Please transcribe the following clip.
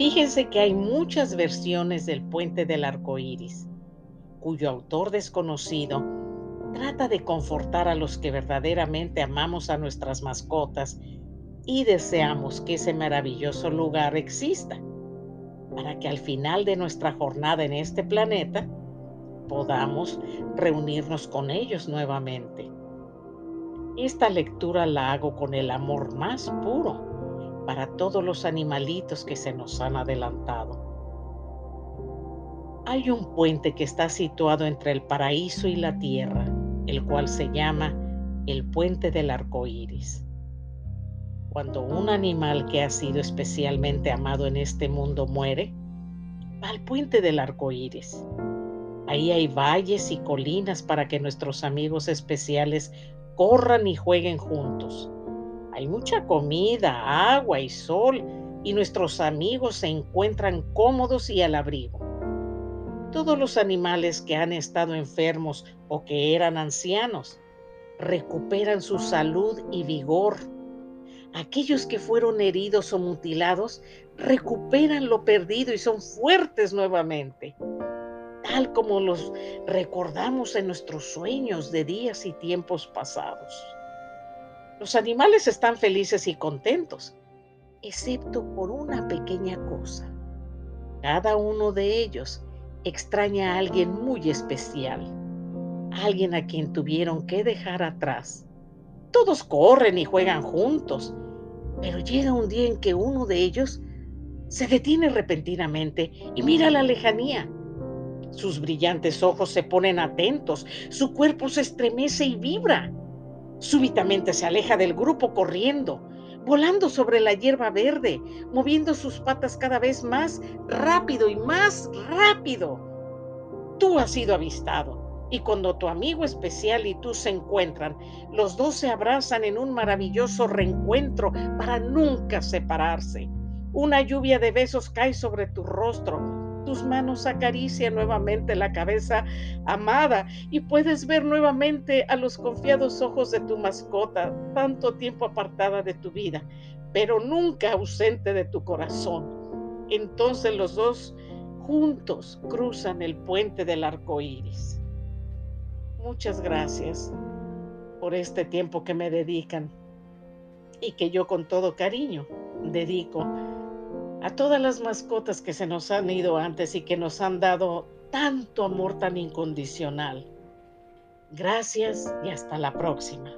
Fíjense que hay muchas versiones del puente del arco iris, cuyo autor desconocido trata de confortar a los que verdaderamente amamos a nuestras mascotas y deseamos que ese maravilloso lugar exista, para que al final de nuestra jornada en este planeta podamos reunirnos con ellos nuevamente. Esta lectura la hago con el amor más puro para todos los animalitos que se nos han adelantado. Hay un puente que está situado entre el paraíso y la tierra, el cual se llama el puente del arco iris. Cuando un animal que ha sido especialmente amado en este mundo muere, va al puente del arco iris. Ahí hay valles y colinas para que nuestros amigos especiales corran y jueguen juntos hay mucha comida, agua y sol y nuestros amigos se encuentran cómodos y al abrigo. Todos los animales que han estado enfermos o que eran ancianos recuperan su salud y vigor. Aquellos que fueron heridos o mutilados recuperan lo perdido y son fuertes nuevamente, tal como los recordamos en nuestros sueños de días y tiempos pasados. Los animales están felices y contentos, excepto por una pequeña cosa. Cada uno de ellos extraña a alguien muy especial, alguien a quien tuvieron que dejar atrás. Todos corren y juegan juntos, pero llega un día en que uno de ellos se detiene repentinamente y mira a la lejanía. Sus brillantes ojos se ponen atentos, su cuerpo se estremece y vibra. Súbitamente se aleja del grupo corriendo, volando sobre la hierba verde, moviendo sus patas cada vez más rápido y más rápido. Tú has sido avistado y cuando tu amigo especial y tú se encuentran, los dos se abrazan en un maravilloso reencuentro para nunca separarse. Una lluvia de besos cae sobre tu rostro, tus manos acarician nuevamente la cabeza amada y puedes ver nuevamente a los confiados ojos de tu mascota, tanto tiempo apartada de tu vida, pero nunca ausente de tu corazón. Entonces los dos juntos cruzan el puente del arco iris. Muchas gracias por este tiempo que me dedican y que yo con todo cariño dedico a todas las mascotas que se nos han ido antes y que nos han dado tanto amor tan incondicional. Gracias y hasta la próxima.